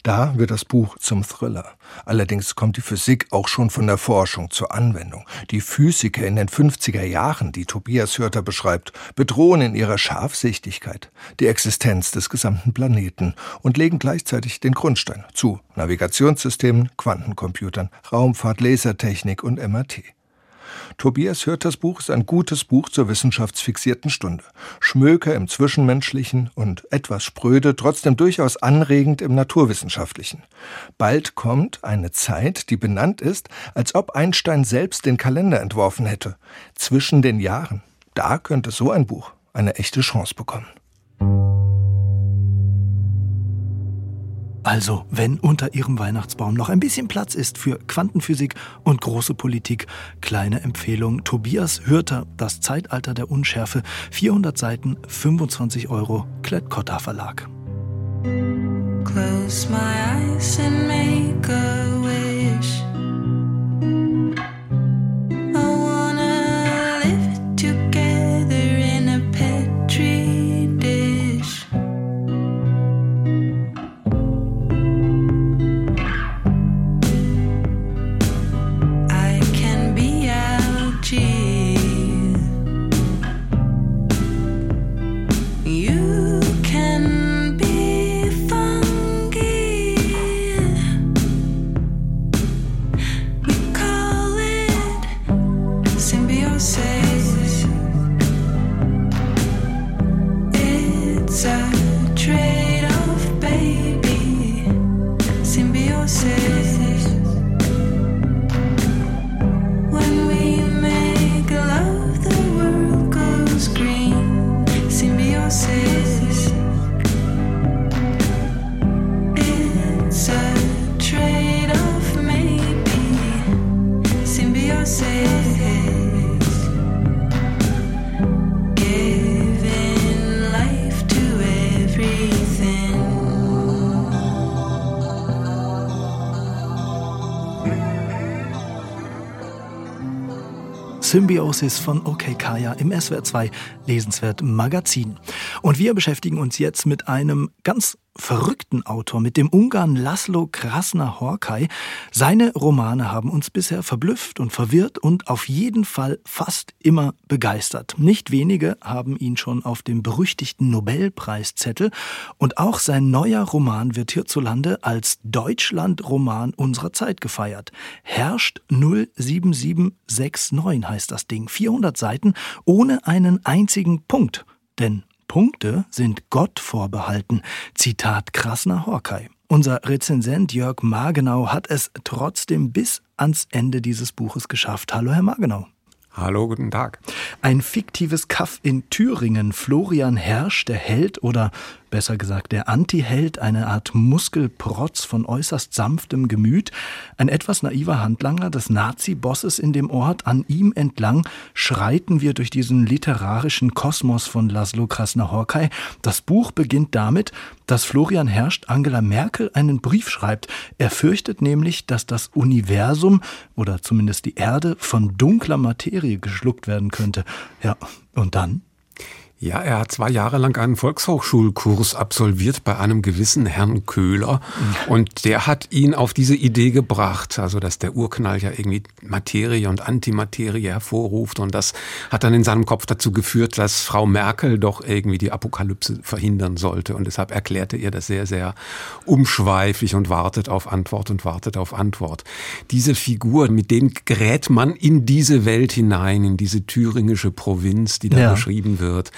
Da wird das Buch zum Thriller. Allerdings kommt die Physik auch schon von der Forschung zur Anwendung. Die Physiker in den 50er Jahren, die Tobias Hörter beschreibt, bedrohen in ihrer Scharfsichtigkeit die Existenz des gesamten Planeten und legen gleichzeitig den Grundstein zu Navigationssystemen, Quantencomputern, Raumfahrt, Lasertechnik und MRT. Tobias Hörters Buch ist ein gutes Buch zur wissenschaftsfixierten Stunde. Schmöker im Zwischenmenschlichen und etwas spröde, trotzdem durchaus anregend im Naturwissenschaftlichen. Bald kommt eine Zeit, die benannt ist, als ob Einstein selbst den Kalender entworfen hätte. Zwischen den Jahren. Da könnte so ein Buch eine echte Chance bekommen. Also, wenn unter Ihrem Weihnachtsbaum noch ein bisschen Platz ist für Quantenphysik und große Politik, kleine Empfehlung. Tobias Hürter, Das Zeitalter der Unschärfe, 400 Seiten, 25 Euro, Klett-Cotta Verlag. Close my eyes and make a Symbiosis von OK Kaya im SWR 2 Lesenswert Magazin. Und wir beschäftigen uns jetzt mit einem ganz verrückten Autor, mit dem Ungarn Laszlo Krasner-Horkai. Seine Romane haben uns bisher verblüfft und verwirrt und auf jeden Fall fast immer begeistert. Nicht wenige haben ihn schon auf dem berüchtigten Nobelpreiszettel und auch sein neuer Roman wird hierzulande als Deutschland-Roman unserer Zeit gefeiert. Herrscht 07769 heißt das Ding. 400 Seiten ohne einen einzigen Punkt. Denn Punkte sind Gott vorbehalten. Zitat Krasner Horkai. Unser Rezensent Jörg Margenau hat es trotzdem bis ans Ende dieses Buches geschafft. Hallo, Herr Margenau. Hallo, guten Tag. Ein fiktives Kaff in Thüringen. Florian Hersch, der Held oder besser gesagt der Antiheld, eine Art Muskelprotz von äußerst sanftem Gemüt, ein etwas naiver Handlanger des Nazi-Bosses in dem Ort. An ihm entlang schreiten wir durch diesen literarischen Kosmos von Laszlo Krasner-Horkai. Das Buch beginnt damit, dass Florian Herrscht Angela Merkel einen Brief schreibt. Er fürchtet nämlich, dass das Universum oder zumindest die Erde von dunkler Materie geschluckt werden könnte. Ja, und dann? Ja, er hat zwei Jahre lang einen Volkshochschulkurs absolviert bei einem gewissen Herrn Köhler. Und der hat ihn auf diese Idee gebracht, also dass der Urknall ja irgendwie Materie und Antimaterie hervorruft. Und das hat dann in seinem Kopf dazu geführt, dass Frau Merkel doch irgendwie die Apokalypse verhindern sollte. Und deshalb erklärte er das sehr, sehr umschweifig und wartet auf Antwort und wartet auf Antwort. Diese Figur, mit denen gerät man in diese Welt hinein, in diese thüringische Provinz, die da ja. beschrieben wird.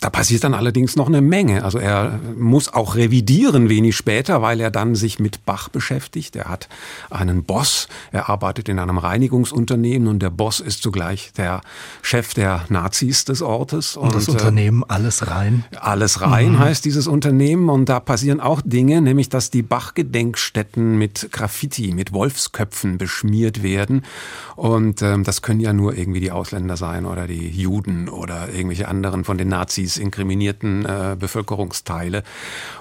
Da passiert dann allerdings noch eine Menge. Also er muss auch revidieren wenig später, weil er dann sich mit Bach beschäftigt. Er hat einen Boss, er arbeitet in einem Reinigungsunternehmen und der Boss ist zugleich der Chef der Nazis des Ortes. Und, und das Unternehmen äh, Alles Rein? Alles Rein mhm. heißt dieses Unternehmen und da passieren auch Dinge, nämlich dass die Bach-Gedenkstätten mit Graffiti, mit Wolfsköpfen beschmiert werden. Und ähm, das können ja nur irgendwie die Ausländer sein oder die Juden oder irgendwelche anderen von den Nazis inkriminierten äh, Bevölkerungsteile.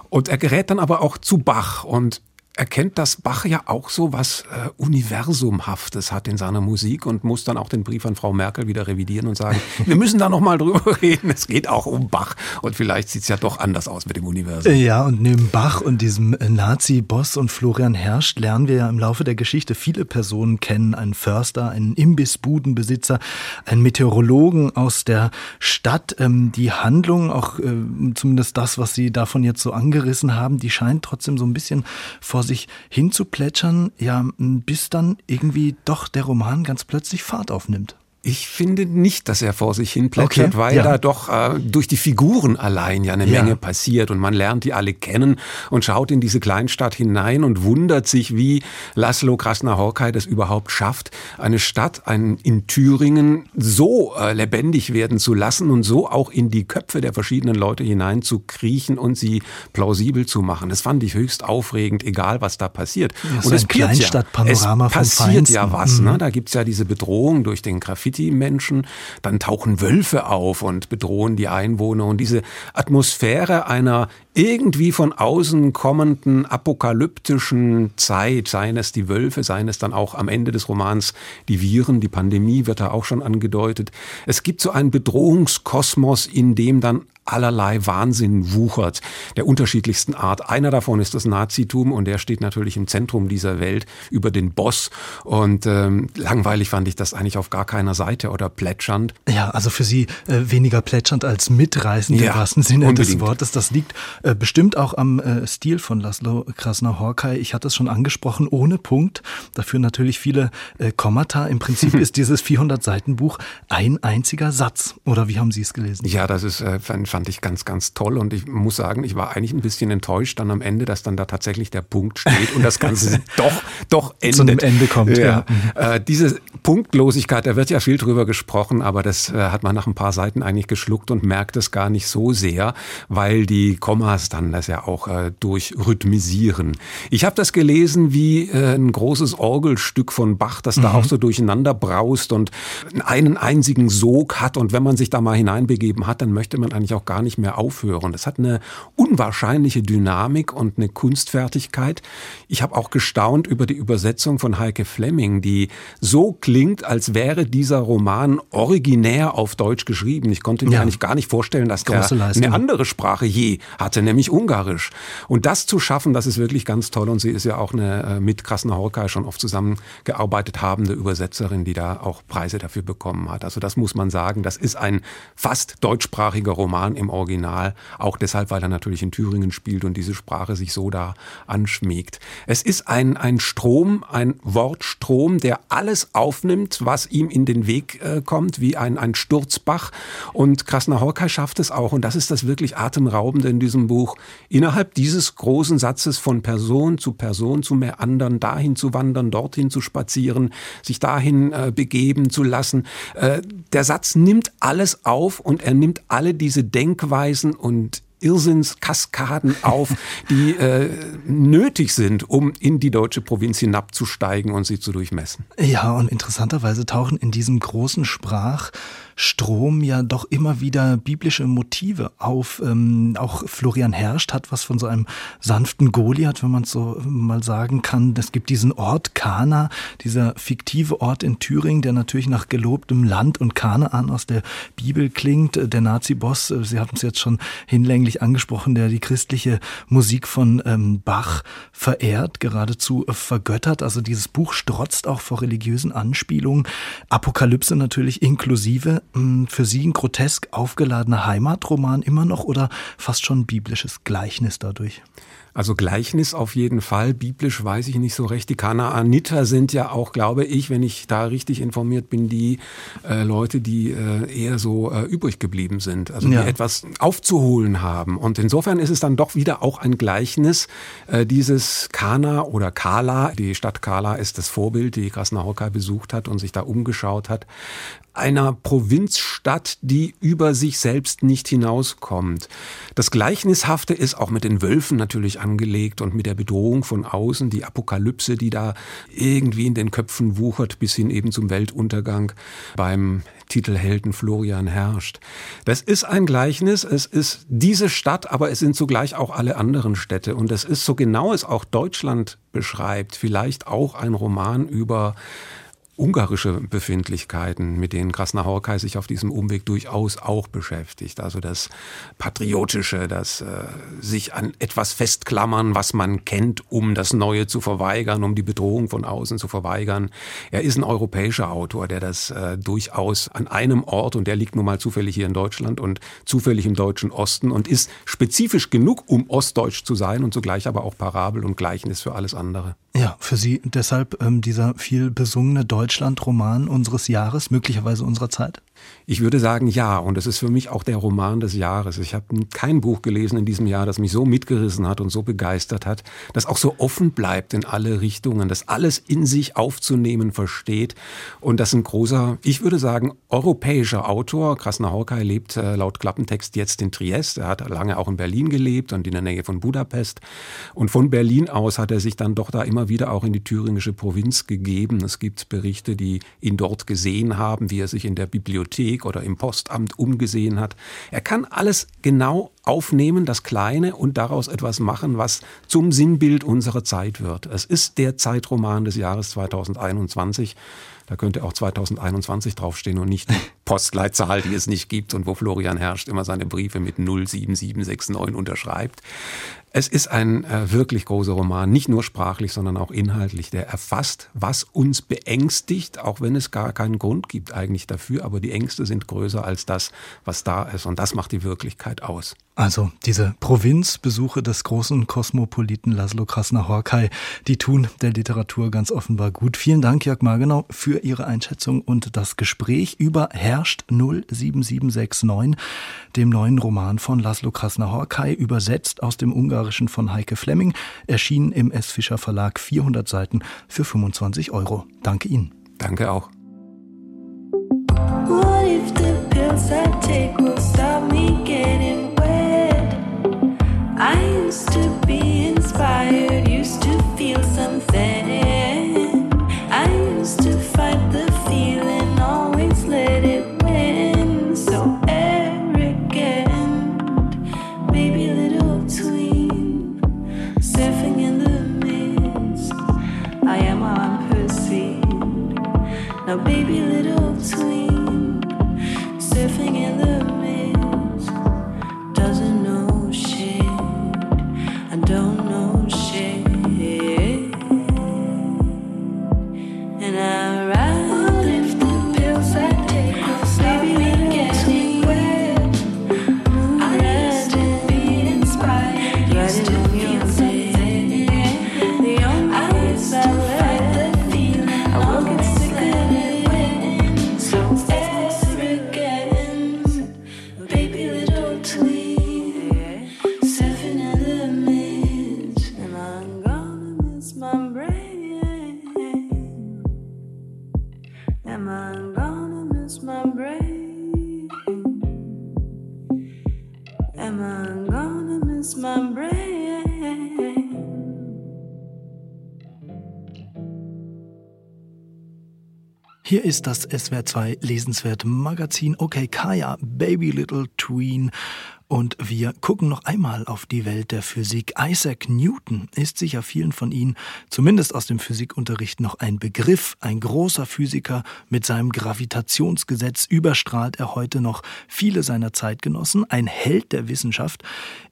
Und er gerät dann aber auch zu Bach und erkennt, dass Bach ja auch so was äh, Universumhaftes hat in seiner Musik und muss dann auch den Brief an Frau Merkel wieder revidieren und sagen, (laughs) wir müssen da nochmal drüber (laughs) reden. Es geht auch um Bach und vielleicht sieht's ja doch anders aus mit dem Universum. Ja, und neben Bach und diesem äh, Nazi-Boss und Florian Herrscht lernen wir ja im Laufe der Geschichte viele Personen kennen. Einen Förster, einen Imbissbudenbesitzer, einen Meteorologen aus der Stadt. Ähm, die Handlung, auch äh, zumindest das, was Sie davon jetzt so angerissen haben, die scheint trotzdem so ein bisschen vor vor sich hinzuplätschern, ja, bis dann irgendwie doch der Roman ganz plötzlich Fahrt aufnimmt. Ich finde nicht, dass er vor sich hin plätschert, okay, weil ja. da doch äh, durch die Figuren allein ja eine ja. Menge passiert und man lernt die alle kennen und schaut in diese Kleinstadt hinein und wundert sich, wie Laszlo Krasner-Horkai das überhaupt schafft, eine Stadt ein, in Thüringen so äh, lebendig werden zu lassen und so auch in die Köpfe der verschiedenen Leute hinein zu kriechen und sie plausibel zu machen. Das fand ich höchst aufregend, egal was da passiert. Ja, und es, Kleinstadtpanorama ja, es passiert ja was. Mhm. Ne? Da gibt's ja diese Bedrohung durch den Graffiti Graffiti-Menschen, dann tauchen Wölfe auf und bedrohen die Einwohner und diese Atmosphäre einer irgendwie von außen kommenden apokalyptischen Zeit, seien es die Wölfe, seien es dann auch am Ende des Romans die Viren, die Pandemie wird da auch schon angedeutet. Es gibt so einen Bedrohungskosmos, in dem dann allerlei Wahnsinn wuchert, der unterschiedlichsten Art. Einer davon ist das Nazitum und der steht natürlich im Zentrum dieser Welt über den Boss. Und ähm, langweilig fand ich das eigentlich auf gar keiner Seite oder plätschernd. Ja, also für Sie äh, weniger plätschernd als mitreißend ja, im wahrsten Sinne unbedingt. des Wortes. Das liegt äh, bestimmt auch am äh, Stil von Laszlo Krasner-Horkai. Ich hatte es schon angesprochen, ohne Punkt. Dafür natürlich viele äh, Kommata. Im Prinzip (laughs) ist dieses 400-Seiten-Buch ein einziger Satz. Oder wie haben Sie es gelesen? Ja, das ist, äh, fand ich ganz, ganz toll. Und ich muss sagen, ich war eigentlich ein bisschen enttäuscht dann am Ende, dass dann da tatsächlich der Punkt steht und das Ganze (laughs) doch, doch endet. Zu einem Ende kommt, ja. ja. Äh, diese Punktlosigkeit, da wird ja viel drüber gesprochen, aber das äh, hat man nach ein paar Seiten eigentlich geschluckt und merkt es gar nicht so sehr, weil die Komma Dramas dann das ja auch äh, durchrhythmisieren. Ich habe das gelesen wie äh, ein großes Orgelstück von Bach, das mhm. da auch so durcheinander braust und einen einzigen Sog hat. Und wenn man sich da mal hineinbegeben hat, dann möchte man eigentlich auch gar nicht mehr aufhören. Es hat eine unwahrscheinliche Dynamik und eine Kunstfertigkeit. Ich habe auch gestaunt über die Übersetzung von Heike Fleming, die so klingt, als wäre dieser Roman originär auf Deutsch geschrieben. Ich konnte mir ja. eigentlich gar nicht vorstellen, dass der eine andere Sprache je hatte nämlich Ungarisch. Und das zu schaffen, das ist wirklich ganz toll. Und sie ist ja auch eine äh, mit Krasner Horkai schon oft zusammengearbeitet habende Übersetzerin, die da auch Preise dafür bekommen hat. Also das muss man sagen. Das ist ein fast deutschsprachiger Roman im Original. Auch deshalb, weil er natürlich in Thüringen spielt und diese Sprache sich so da anschmiegt. Es ist ein, ein Strom, ein Wortstrom, der alles aufnimmt, was ihm in den Weg äh, kommt, wie ein, ein Sturzbach. Und Krasner Horkai schafft es auch. Und das ist das wirklich Atemraubende in diesem Buch innerhalb dieses großen Satzes von Person zu Person zu mehr anderen, dahin zu wandern, dorthin zu spazieren, sich dahin äh, begeben zu lassen. Äh, der Satz nimmt alles auf und er nimmt alle diese Denkweisen und Irrsinnskaskaden auf, (laughs) die äh, nötig sind, um in die deutsche Provinz hinabzusteigen und sie zu durchmessen. Ja, und interessanterweise tauchen in diesem großen Sprach Strom ja doch immer wieder biblische Motive auf. Ähm, auch Florian Herrscht hat was von so einem sanften Goliath, wenn man es so mal sagen kann. Es gibt diesen Ort Kana, dieser fiktive Ort in Thüringen, der natürlich nach gelobtem Land und Kanaan aus der Bibel klingt. Der Nazi-Boss, äh, Sie hatten es jetzt schon hinlänglich angesprochen, der die christliche Musik von ähm, Bach verehrt, geradezu vergöttert. Also dieses Buch strotzt auch vor religiösen Anspielungen. Apokalypse natürlich inklusive. Hm, für Sie ein grotesk aufgeladener Heimatroman immer noch oder fast schon biblisches Gleichnis dadurch? Also Gleichnis auf jeden Fall. Biblisch weiß ich nicht so recht. Die Kanaaniter sind ja auch, glaube ich, wenn ich da richtig informiert bin, die äh, Leute, die äh, eher so äh, übrig geblieben sind, also die etwas aufzuholen haben. Und insofern ist es dann doch wieder auch ein Gleichnis. Äh, dieses Kana oder Kala, die Stadt Kala ist das Vorbild, die Krasnahorkai besucht hat und sich da umgeschaut hat einer Provinzstadt, die über sich selbst nicht hinauskommt. Das Gleichnishafte ist auch mit den Wölfen natürlich angelegt und mit der Bedrohung von außen, die Apokalypse, die da irgendwie in den Köpfen wuchert, bis hin eben zum Weltuntergang beim Titelhelden Florian herrscht. Das ist ein Gleichnis, es ist diese Stadt, aber es sind zugleich auch alle anderen Städte. Und es ist so genau es auch Deutschland beschreibt, vielleicht auch ein Roman über ungarische Befindlichkeiten, mit denen Krasnahorkai sich auf diesem Umweg durchaus auch beschäftigt. Also das Patriotische, das äh, sich an etwas festklammern, was man kennt, um das Neue zu verweigern, um die Bedrohung von außen zu verweigern. Er ist ein europäischer Autor, der das äh, durchaus an einem Ort, und der liegt nun mal zufällig hier in Deutschland und zufällig im deutschen Osten und ist spezifisch genug, um ostdeutsch zu sein und zugleich aber auch Parabel und Gleichnis für alles andere. Ja, für Sie deshalb ähm, dieser viel besungene Deutschland-Roman unseres Jahres, möglicherweise unserer Zeit? Ich würde sagen, ja. Und es ist für mich auch der Roman des Jahres. Ich habe kein Buch gelesen in diesem Jahr, das mich so mitgerissen hat und so begeistert hat, das auch so offen bleibt in alle Richtungen, das alles in sich aufzunehmen versteht. Und das ein großer, ich würde sagen, europäischer Autor. Krasnahorkai lebt äh, laut Klappentext jetzt in Triest. Er hat lange auch in Berlin gelebt und in der Nähe von Budapest. Und von Berlin aus hat er sich dann doch da immer wieder auch in die thüringische Provinz gegeben. Es gibt Berichte, die ihn dort gesehen haben, wie er sich in der Bibliothek Bibliothek oder im Postamt umgesehen hat. Er kann alles genau aufnehmen, das Kleine, und daraus etwas machen, was zum Sinnbild unserer Zeit wird. Es ist der Zeitroman des Jahres 2021. Da könnte auch 2021 draufstehen und nicht (laughs) Postleitzahl, die es nicht gibt und wo Florian Herrscht immer seine Briefe mit 07769 unterschreibt. Es ist ein äh, wirklich großer Roman, nicht nur sprachlich, sondern auch inhaltlich. Der erfasst, was uns beängstigt, auch wenn es gar keinen Grund gibt eigentlich dafür. Aber die Ängste sind größer als das, was da ist. Und das macht die Wirklichkeit aus. Also diese Provinzbesuche des großen Kosmopoliten Laszlo Krasner-Horkai, die tun der Literatur ganz offenbar gut. Vielen Dank, Jörg Margenau, für Ihre Einschätzung und das Gespräch über Herrscht 07769, dem neuen Roman von Laszlo Krasner-Horkai, übersetzt aus dem Ungarischen von Heike Flemming, erschienen im S. Fischer Verlag 400 Seiten für 25 Euro. Danke Ihnen. Danke auch. What if the pills I take will stop I used to be inspired, ist das SWR2 Lesenswert Magazin Okay Kaya, Baby Little Tween und wir gucken noch einmal auf die Welt der Physik. Isaac Newton ist sicher vielen von Ihnen, zumindest aus dem Physikunterricht, noch ein Begriff. Ein großer Physiker mit seinem Gravitationsgesetz überstrahlt er heute noch viele seiner Zeitgenossen. Ein Held der Wissenschaft.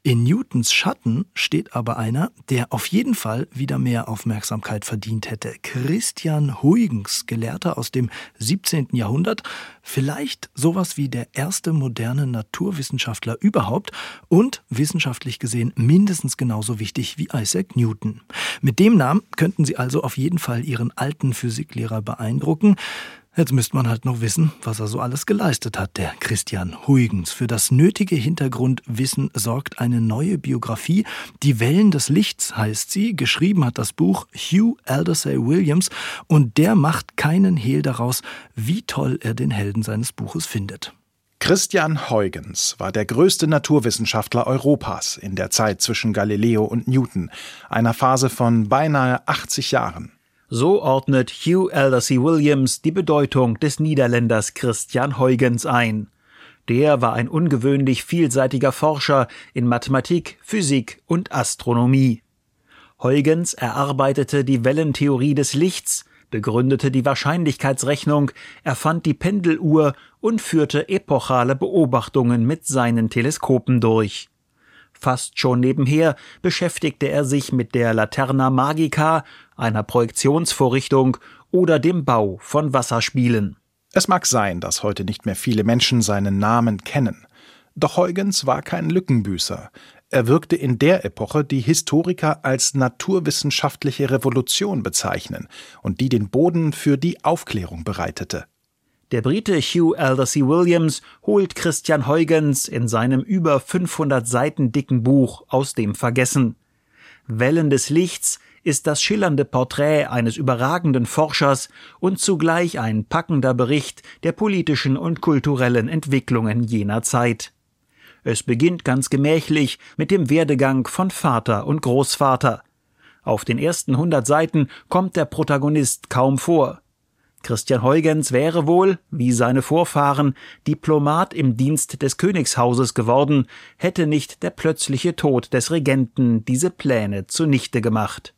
In Newtons Schatten steht aber einer, der auf jeden Fall wieder mehr Aufmerksamkeit verdient hätte. Christian Huygens, Gelehrter aus dem 17. Jahrhundert. Vielleicht sowas wie der erste moderne Naturwissenschaftler überhaupt und wissenschaftlich gesehen mindestens genauso wichtig wie Isaac Newton. Mit dem Namen könnten Sie also auf jeden Fall Ihren alten Physiklehrer beeindrucken. Jetzt müsste man halt noch wissen, was er so alles geleistet hat, der Christian Huygens. Für das nötige Hintergrundwissen sorgt eine neue Biografie. Die Wellen des Lichts heißt sie. Geschrieben hat das Buch Hugh Aldersay Williams und der macht keinen Hehl daraus, wie toll er den Helden seines Buches findet. Christian Huygens war der größte Naturwissenschaftler Europas in der Zeit zwischen Galileo und Newton, einer Phase von beinahe 80 Jahren. So ordnet Hugh Aldersey Williams die Bedeutung des Niederländers Christian Huygens ein. Der war ein ungewöhnlich vielseitiger Forscher in Mathematik, Physik und Astronomie. Huygens erarbeitete die Wellentheorie des Lichts, begründete die Wahrscheinlichkeitsrechnung, erfand die Pendeluhr und führte epochale Beobachtungen mit seinen Teleskopen durch. Fast schon nebenher beschäftigte er sich mit der Laterna Magica, einer Projektionsvorrichtung oder dem Bau von Wasserspielen. Es mag sein, dass heute nicht mehr viele Menschen seinen Namen kennen. Doch Huygens war kein Lückenbüßer. Er wirkte in der Epoche, die Historiker als naturwissenschaftliche Revolution bezeichnen und die den Boden für die Aufklärung bereitete. Der Brite Hugh Aldersey Williams holt Christian Huygens in seinem über 500 Seiten dicken Buch aus dem Vergessen. Wellen des Lichts ist das schillernde Porträt eines überragenden Forschers und zugleich ein packender Bericht der politischen und kulturellen Entwicklungen jener Zeit. Es beginnt ganz gemächlich mit dem Werdegang von Vater und Großvater. Auf den ersten hundert Seiten kommt der Protagonist kaum vor. Christian Huygens wäre wohl, wie seine Vorfahren, Diplomat im Dienst des Königshauses geworden, hätte nicht der plötzliche Tod des Regenten diese Pläne zunichte gemacht.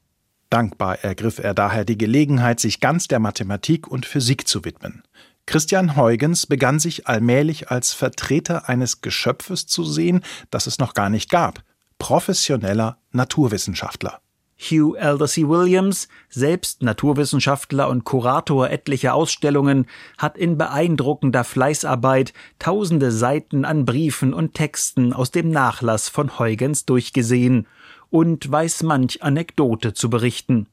Dankbar ergriff er daher die Gelegenheit, sich ganz der Mathematik und Physik zu widmen. Christian Huygens begann sich allmählich als Vertreter eines Geschöpfes zu sehen, das es noch gar nicht gab, professioneller Naturwissenschaftler. Hugh Aldersey Williams, selbst Naturwissenschaftler und Kurator etlicher Ausstellungen, hat in beeindruckender Fleißarbeit tausende Seiten an Briefen und Texten aus dem Nachlass von Huygens durchgesehen und weiß manch Anekdote zu berichten.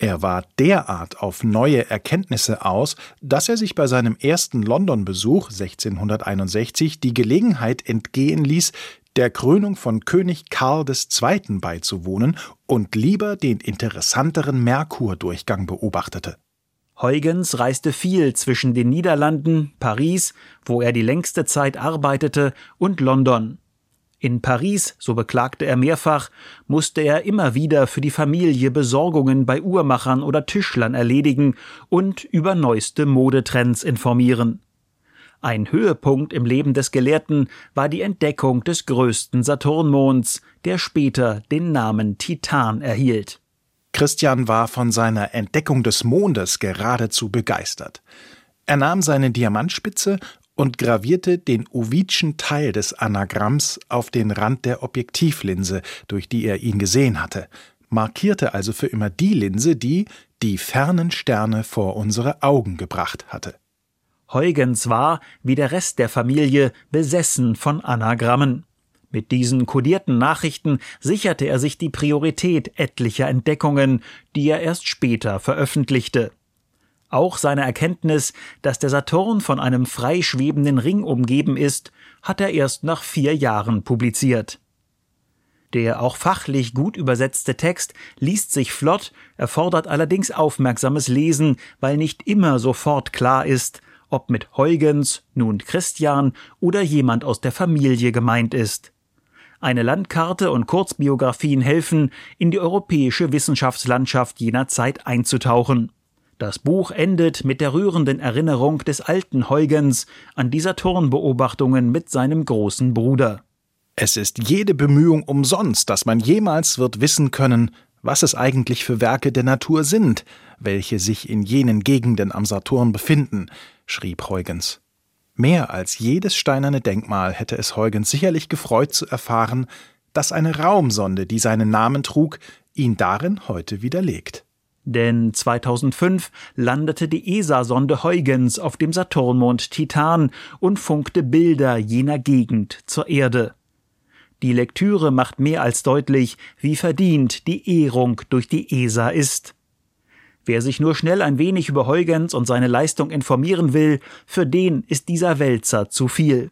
Er war derart auf neue Erkenntnisse aus, dass er sich bei seinem ersten London-Besuch 1661 die Gelegenheit entgehen ließ, der Krönung von König Karl II. beizuwohnen und lieber den interessanteren Merkur-Durchgang beobachtete. Huygens reiste viel zwischen den Niederlanden, Paris, wo er die längste Zeit arbeitete, und London. In Paris, so beklagte er mehrfach, musste er immer wieder für die Familie Besorgungen bei Uhrmachern oder Tischlern erledigen und über neueste Modetrends informieren. Ein Höhepunkt im Leben des Gelehrten war die Entdeckung des größten Saturnmonds, der später den Namen Titan erhielt. Christian war von seiner Entdeckung des Mondes geradezu begeistert. Er nahm seine Diamantspitze und gravierte den Ovidschen Teil des Anagramms auf den Rand der Objektivlinse, durch die er ihn gesehen hatte, markierte also für immer die Linse, die die fernen Sterne vor unsere Augen gebracht hatte. Huygens war, wie der Rest der Familie, besessen von Anagrammen. Mit diesen kodierten Nachrichten sicherte er sich die Priorität etlicher Entdeckungen, die er erst später veröffentlichte. Auch seine Erkenntnis, dass der Saturn von einem freischwebenden Ring umgeben ist, hat er erst nach vier Jahren publiziert. Der auch fachlich gut übersetzte Text liest sich flott, erfordert allerdings aufmerksames Lesen, weil nicht immer sofort klar ist, ob mit Huygens nun Christian oder jemand aus der Familie gemeint ist. Eine Landkarte und Kurzbiografien helfen, in die europäische Wissenschaftslandschaft jener Zeit einzutauchen. Das Buch endet mit der rührenden Erinnerung des alten Huygens an die Saturnbeobachtungen mit seinem großen Bruder. Es ist jede Bemühung umsonst, dass man jemals wird wissen können, was es eigentlich für Werke der Natur sind, welche sich in jenen Gegenden am Saturn befinden, schrieb Huygens. Mehr als jedes steinerne Denkmal hätte es Huygens sicherlich gefreut zu erfahren, dass eine Raumsonde, die seinen Namen trug, ihn darin heute widerlegt. Denn 2005 landete die ESA-Sonde Huygens auf dem Saturnmond Titan und funkte Bilder jener Gegend zur Erde. Die Lektüre macht mehr als deutlich, wie verdient die Ehrung durch die ESA ist. Wer sich nur schnell ein wenig über Huygens und seine Leistung informieren will, für den ist dieser Wälzer zu viel.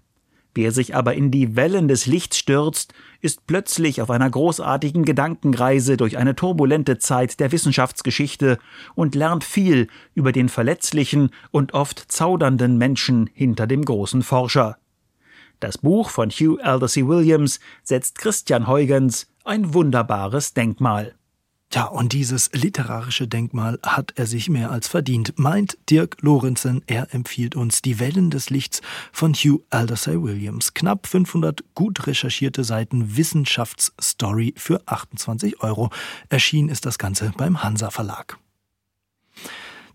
Wer sich aber in die Wellen des Lichts stürzt, ist plötzlich auf einer großartigen Gedankenreise durch eine turbulente Zeit der Wissenschaftsgeschichte und lernt viel über den verletzlichen und oft zaudernden Menschen hinter dem großen Forscher. Das Buch von Hugh Aldersey Williams setzt Christian Huygens ein wunderbares Denkmal. Ja, und dieses literarische Denkmal hat er sich mehr als verdient, meint Dirk Lorenzen. Er empfiehlt uns Die Wellen des Lichts von Hugh Aldersey Williams. Knapp 500 gut recherchierte Seiten Wissenschaftsstory für 28 Euro. Erschienen ist das Ganze beim Hansa Verlag.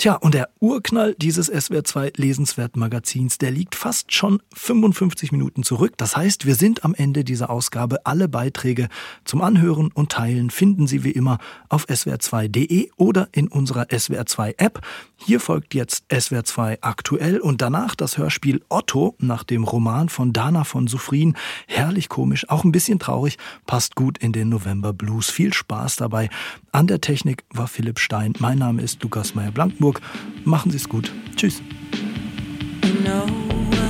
Tja, und der Urknall dieses SWR2 Lesenswert Magazins, der liegt fast schon 55 Minuten zurück. Das heißt, wir sind am Ende dieser Ausgabe. Alle Beiträge zum Anhören und Teilen finden Sie wie immer auf swr2.de oder in unserer SWR2 App. Hier folgt jetzt SWR2 aktuell und danach das Hörspiel Otto nach dem Roman von Dana von Sufrin. Herrlich komisch, auch ein bisschen traurig, passt gut in den November Blues. Viel Spaß dabei. An der Technik war Philipp Stein. Mein Name ist Lukas Meyer-Blankenburg. Machen Sie es gut. Tschüss. No.